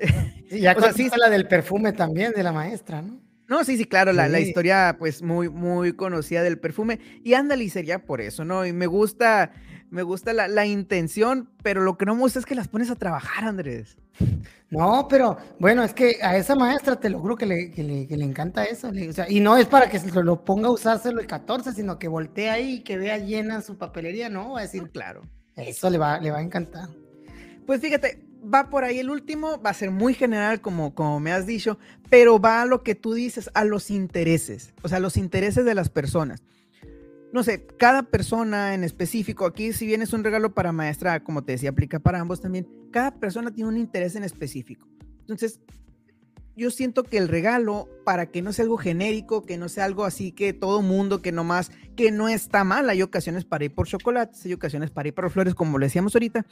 ya o sí, la del perfume también de la maestra, ¿no?
No, sí, sí, claro, La, la, historia, pues, muy, muy conocida del perfume. Y ándale, sería por eso, ¿no? Y me gusta, me gusta la, la, intención, pero lo que no me gusta es que las pones a trabajar, Andrés.
No, pero bueno, es que a esa maestra te lo juro que le, que le, que le encanta eso. o sea, y no es para que se lo ponga a usárselo el 14, sino que voltee ahí y que vea llena su papelería, ¿no? Va a decir, claro, eso le va, le va a encantar.
Pues fíjate, va por ahí el último, va a ser muy general como, como me has dicho, pero va a lo que tú dices, a los intereses, o sea, los intereses de las personas. No sé, cada persona en específico, aquí si bien es un regalo para maestra, como te decía, aplica para ambos también, cada persona tiene un interés en específico. Entonces, yo siento que el regalo, para que no sea algo genérico, que no sea algo así que todo mundo, que nomás, que no está mal, hay ocasiones para ir por chocolates, hay ocasiones para ir por flores, como le decíamos ahorita,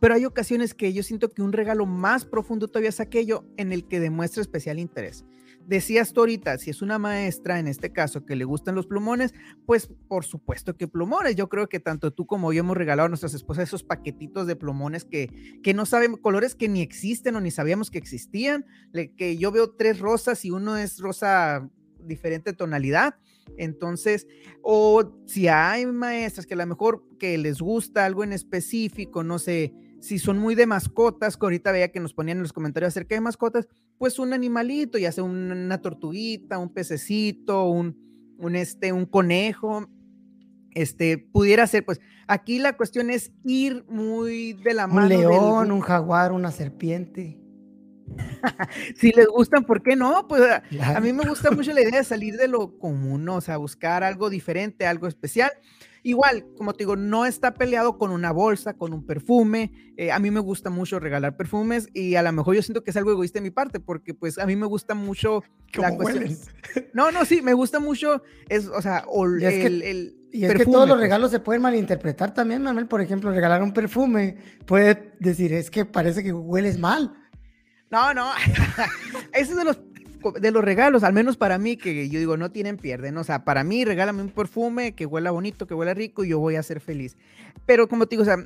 pero hay ocasiones que yo siento que un regalo más profundo todavía es aquello en el que demuestra especial interés decías tú ahorita, si es una maestra, en este caso, que le gustan los plumones, pues por supuesto que plumones. Yo creo que tanto tú como yo hemos regalado a nuestras esposas esos paquetitos de plumones que, que no saben, colores que ni existen o ni sabíamos que existían, que yo veo tres rosas y uno es rosa diferente tonalidad. Entonces, o si hay maestras que a lo mejor que les gusta algo en específico, no sé, si son muy de mascotas, que ahorita veía que nos ponían en los comentarios acerca de mascotas, pues un animalito, ya sea una tortuguita, un pececito, un, un, este, un conejo, este, pudiera ser, pues aquí la cuestión es ir muy de la mano.
Un león, un jaguar, una serpiente.
si les gustan, ¿por qué no? Pues a, mí me gusta mucho la idea de salir de lo común, o sea, buscar algo diferente, algo especial. Igual, como te digo, no está peleado con una bolsa, con un perfume. Eh, a mí me gusta mucho regalar perfumes y a lo mejor yo siento que es algo egoísta de mi parte porque pues a mí me gusta mucho
la cuestión.
No, no, sí, me gusta mucho, es, o sea,
y es el, que, y es que todos los pues. regalos se pueden malinterpretar también, Manuel. Por ejemplo, regalar un perfume puede decir, es que parece que hueles mal.
No, no. Ese es de los de los regalos, al menos para mí, que yo digo, no tienen pierden. O sea, para mí, regálame un perfume que huela bonito, que huela rico y yo voy a ser feliz. Pero como te digo, o sea,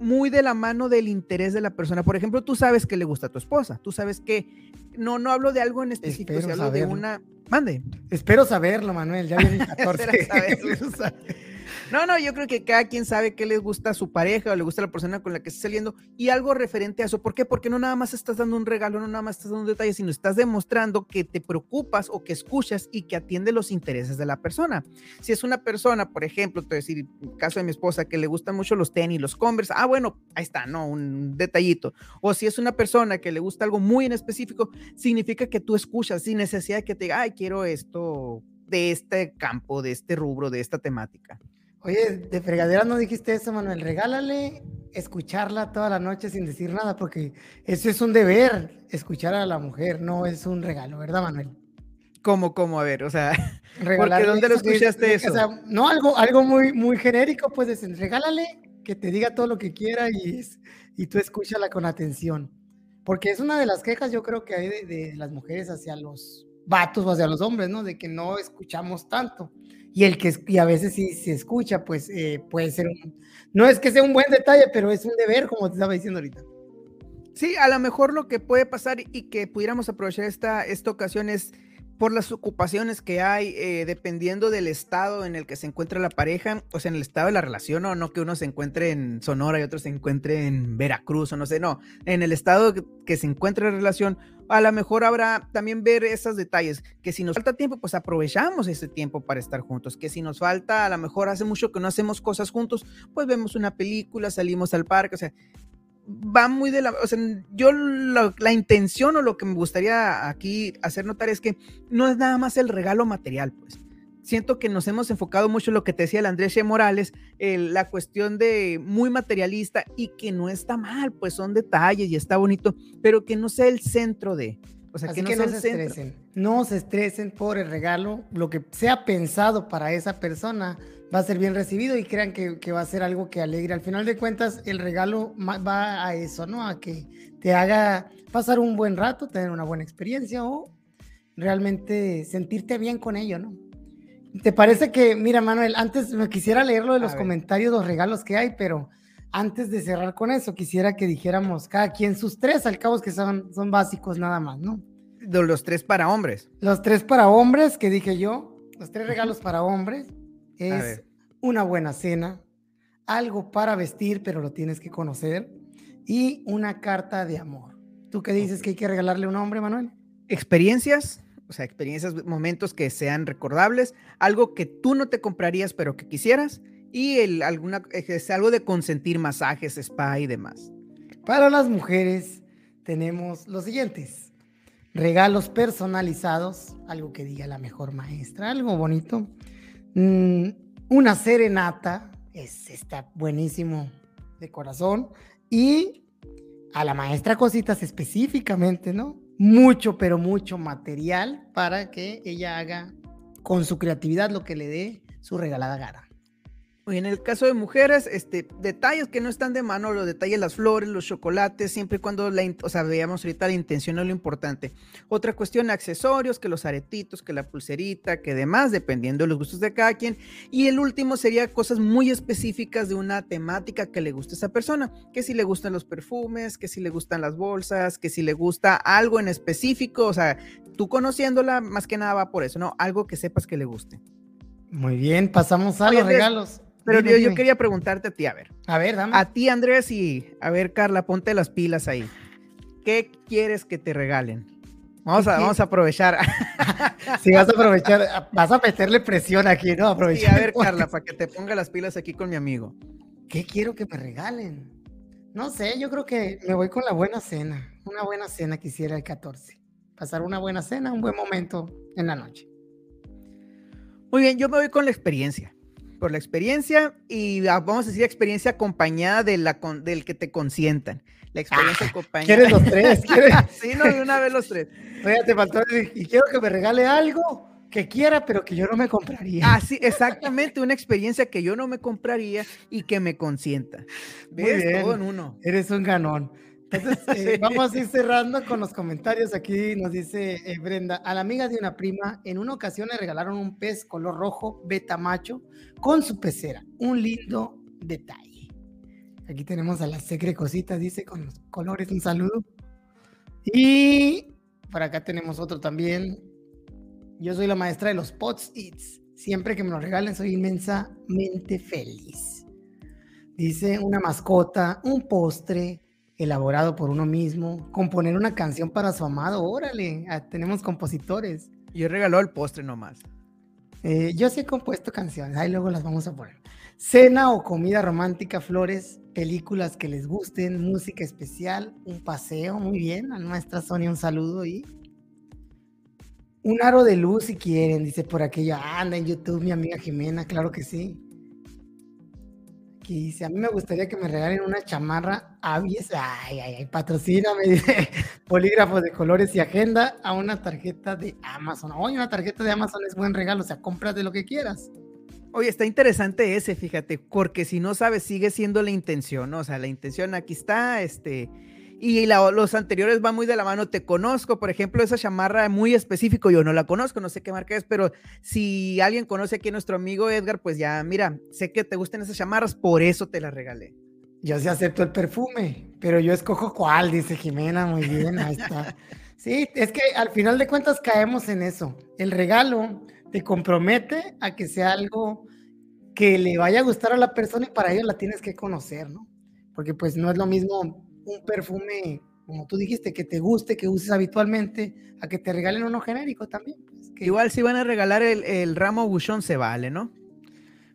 muy de la mano del interés de la persona. Por ejemplo, tú sabes que le gusta a tu esposa. Tú sabes que no, no hablo de algo en específico, sino hablo de una. Mande.
Espero saberlo, Manuel. Ya viene 14.
No, no, yo creo que cada quien sabe qué les gusta a su pareja o le gusta a la persona con la que está saliendo y algo referente a eso. ¿Por qué? Porque no nada más estás dando un regalo, no nada más estás dando un detalle, sino estás demostrando que te preocupas o que escuchas y que atiende los intereses de la persona. Si es una persona, por ejemplo, te decir, caso de mi esposa, que le gustan mucho los tenis, los Converse, ah, bueno, ahí está, ¿no? Un detallito. O si es una persona que le gusta algo muy en específico, significa que tú escuchas sin necesidad de que te diga, ay, quiero esto de este campo, de este rubro, de esta temática.
Oye, de fregadera no dijiste eso, Manuel. Regálale escucharla toda la noche sin decir nada, porque eso es un deber, escuchar a la mujer, no es un regalo, ¿verdad, Manuel?
¿Cómo, cómo? A ver, o sea, porque ¿dónde lo escuchaste eso?
no, algo, algo muy, muy genérico, pues decir, regálale que te diga todo lo que quiera y, y tú escúchala con atención. Porque es una de las quejas, yo creo que hay de, de las mujeres hacia los vatos o hacia los hombres, ¿no? De que no escuchamos tanto y el que y a veces si se escucha, pues eh, puede ser un, no es que sea un buen detalle, pero es un deber, como te estaba diciendo ahorita.
Sí, a lo mejor lo que puede pasar y que pudiéramos aprovechar esta, esta ocasión es por las ocupaciones que hay, eh, dependiendo del estado en el que se encuentra la pareja, o sea, en el estado de la relación, o no que uno se encuentre en Sonora y otro se encuentre en Veracruz, o no sé, no, en el estado que se encuentra la relación, a lo mejor habrá también ver esos detalles, que si nos falta tiempo, pues aprovechamos ese tiempo para estar juntos, que si nos falta, a lo mejor hace mucho que no hacemos cosas juntos, pues vemos una película, salimos al parque, o sea, va muy de la, o sea, yo la intención o lo que me gustaría aquí hacer notar es que no es nada más el regalo material, pues. Siento que nos hemos enfocado mucho en lo que te decía el Andrés Morales, la cuestión de muy materialista y que no está mal, pues son detalles y está bonito, pero que no sea el centro de,
o sea, que no, se estresen. No se estresen por el regalo, lo que sea pensado para esa persona va a ser bien recibido y crean que, que, va a ser algo que alegre. Al final de cuentas, el regalo va a eso, ¿no? A que te haga pasar un buen rato, tener una buena experiencia o realmente sentirte bien con ello, ¿no? ¿Te parece que, mira, Manuel, antes me quisiera leerlo de los comentarios, los regalos que hay, pero antes de cerrar con eso, quisiera que dijéramos cada quien sus tres, al cabo que son, son básicos nada más, ¿no?
Los tres para hombres.
Los tres para hombres, que dije yo, los tres regalos para hombres es una buena cena, algo para vestir, pero lo tienes que conocer, y una carta de amor. ¿Tú qué dices que hay que regalarle a un hombre, Manuel?
Experiencias, o sea, experiencias, momentos que sean recordables, algo que tú no te comprarías, pero que quisieras, y el, alguna, es algo de consentir masajes, spa y demás.
Para las mujeres tenemos los siguientes. Regalos personalizados, algo que diga la mejor maestra, algo bonito. Mm, una serenata, es, está buenísimo de corazón. Y a la maestra Cositas específicamente, ¿no? Mucho, pero mucho material para que ella haga con su creatividad lo que le dé su regalada gana.
En el caso de mujeres, este, detalles que no están de mano, los detalles, las flores, los chocolates, siempre y cuando, la, o sea, veamos ahorita la intención es lo importante. Otra cuestión, accesorios, que los aretitos, que la pulserita, que demás, dependiendo de los gustos de cada quien. Y el último sería cosas muy específicas de una temática que le guste a esa persona, que si le gustan los perfumes, que si le gustan las bolsas, que si le gusta algo en específico, o sea, tú conociéndola, más que nada va por eso, ¿no? Algo que sepas que le guste.
Muy bien, pasamos a los regalos.
Pero yo, quería preguntarte a ti, a ver.
A ver, dame.
A ti, Andrés, y a ver, Carla, ponte las pilas ahí. ¿Qué quieres que te regalen? Vamos a, vamos a aprovechar.
Si vas a aprovechar, vas a meterle presión aquí, ¿no? Aprovechar.
Sí, a ver, Carla, para que te ponga las pilas aquí con mi amigo.
¿Qué quiero que me regalen? No sé, yo creo que me voy con la buena cena. Una buena cena quisiera el 14. Pasar una buena cena, un buen momento en la noche.
Muy bien, yo me voy con la experiencia por la experiencia y vamos a decir experiencia acompañada de la del que te consientan. La experiencia
ah, acompañada. ¿Quieres los tres?
sí, no, de una vez los tres.
Oye, te faltó y quiero que me regale algo que quiera, pero que yo no me compraría.
Ah, sí, exactamente, una experiencia que yo no me compraría y que me consienta.
¿Ves? Todo en uno. Eres un ganón. Entonces, eh, vamos a ir cerrando con los comentarios. Aquí nos dice eh, Brenda, a la amiga de una prima, en una ocasión le regalaron un pez color rojo, beta macho, con su pecera. Un lindo detalle. Aquí tenemos a la secre cosita, dice, con los colores, un saludo. Y por acá tenemos otro también. Yo soy la maestra de los pots its. Siempre que me lo regalen soy inmensamente feliz. Dice una mascota, un postre, elaborado por uno mismo, componer una canción para su amado, órale, ah, tenemos compositores.
Yo regaló el postre nomás.
Eh, yo sí he compuesto canciones, ahí luego las vamos a poner. Cena o comida romántica, flores, películas que les gusten, música especial, un paseo, muy bien, a nuestra Sonia un saludo y un aro de luz si quieren, dice por aquello, anda en YouTube mi amiga Jimena, claro que sí que dice, a mí me gustaría que me regalen una chamarra Avies, ay, ay, ay, patrocíname, dice, polígrafos de colores y agenda a una tarjeta de Amazon. Oye, una tarjeta de Amazon es buen regalo, o sea, compras de lo que quieras.
Oye, está interesante ese, fíjate, porque si no sabes, sigue siendo la intención, ¿no? O sea, la intención aquí está, este, y los anteriores van muy de la mano. Te conozco, por ejemplo, esa chamarra muy específico, yo no la conozco, no sé qué marca es, pero si alguien conoce aquí a nuestro amigo Edgar, pues ya, mira, sé que te gustan esas chamarras, por eso te las regalé.
Yo sí acepto el perfume, pero yo escojo cuál, dice Jimena, muy bien, ahí está. Sí, es que al final de cuentas caemos en eso. El regalo te compromete a que sea algo que le vaya a gustar a la persona y para ello la tienes que conocer, ¿no? Porque pues no es lo mismo un perfume, como tú dijiste, que te guste, que uses habitualmente, a que te regalen uno genérico también.
Pues, Igual si van a regalar el, ramo buchón se vale, ¿no?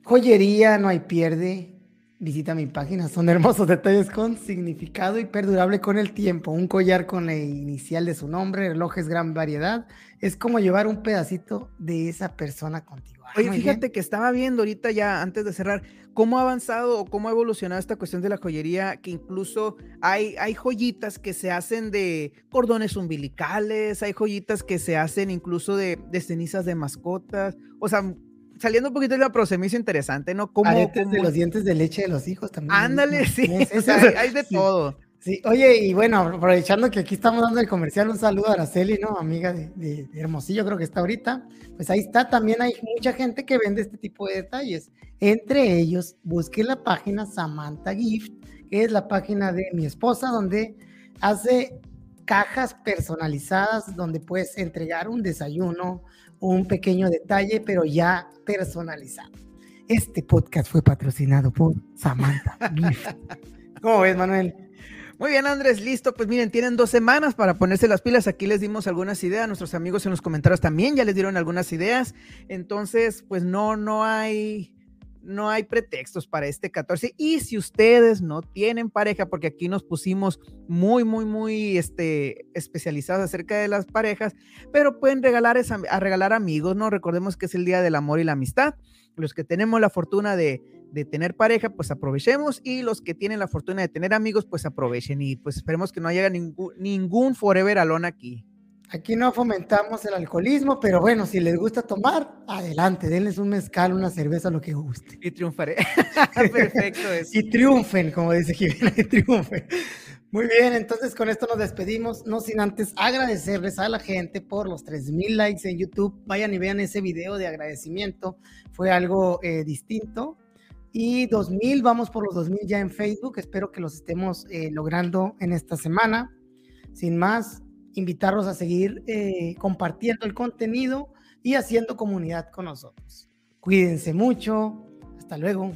Joyería, no hay pierde. Visita mi página, son hermosos detalles con significado y perdurable con el tiempo. Un collar con la inicial de su nombre, relojes gran variedad. Es como llevar un pedacito de esa persona contigo.
Oye, fíjate que estaba viendo ahorita ya, antes de cerrar, cómo ha avanzado o cómo ha evolucionado esta cuestión de la joyería, que incluso hay, hay joyitas que se hacen de cordones umbilicales, hay joyitas que se hacen incluso de, cenizas de mascotas, o sea, saliendo un poquito de la pero se me hizo interesante, ¿no?
Como, de los dientes de leche de los hijos también.
Ándale, sí, hay de todo.
Sí, oye, y bueno, aprovechando que aquí estamos dando el comercial, un saludo a Araceli, ¿no? Amiga de, Hermosillo, creo que está ahorita. Pues ahí está, también hay mucha gente que vende este tipo de detalles. Entre ellos, busque la página Samantha Gift, que es la página de mi esposa, donde hace cajas personalizadas, donde puedes entregar un desayuno, un pequeño detalle, pero ya personalizado. Este podcast fue patrocinado por Samantha Gift. ¿Cómo ves, Manuel?
Muy bien, Andrés, listo. Pues miren, tienen dos semanas para ponerse las pilas. Aquí les dimos algunas ideas. Nuestros amigos en los comentarios también ya les dieron algunas ideas. Entonces, pues no, no hay, no hay pretextos para este 14. Y si ustedes no tienen pareja, porque aquí nos pusimos muy, muy, muy este, especializados acerca de las parejas, pero pueden regalar a regalar amigos, ¿no? Recordemos que es el Día del Amor y la Amistad. Los que tenemos la fortuna de de tener pareja, pues aprovechemos y los que tienen la fortuna de tener amigos, pues aprovechen y pues esperemos que no haya ningún, ningún forever alone aquí.
Aquí no fomentamos el alcoholismo, pero bueno, si les gusta tomar, adelante, denles un mezcal, una cerveza, lo que guste.
Y triunfaré. Perfecto.
Eso. Y triunfen, como dice Jimena, y triunfen. Muy bien, entonces con esto nos despedimos, no sin antes agradecerles a la gente por los 3000 likes en YouTube. Vayan y vean ese video de agradecimiento, fue algo eh, distinto y 2000, vamos por los 2000 ya en Facebook, espero que los estemos eh, logrando en esta semana. Sin más, invitarlos a seguir eh, compartiendo el contenido y haciendo comunidad con nosotros. Cuídense mucho, hasta luego.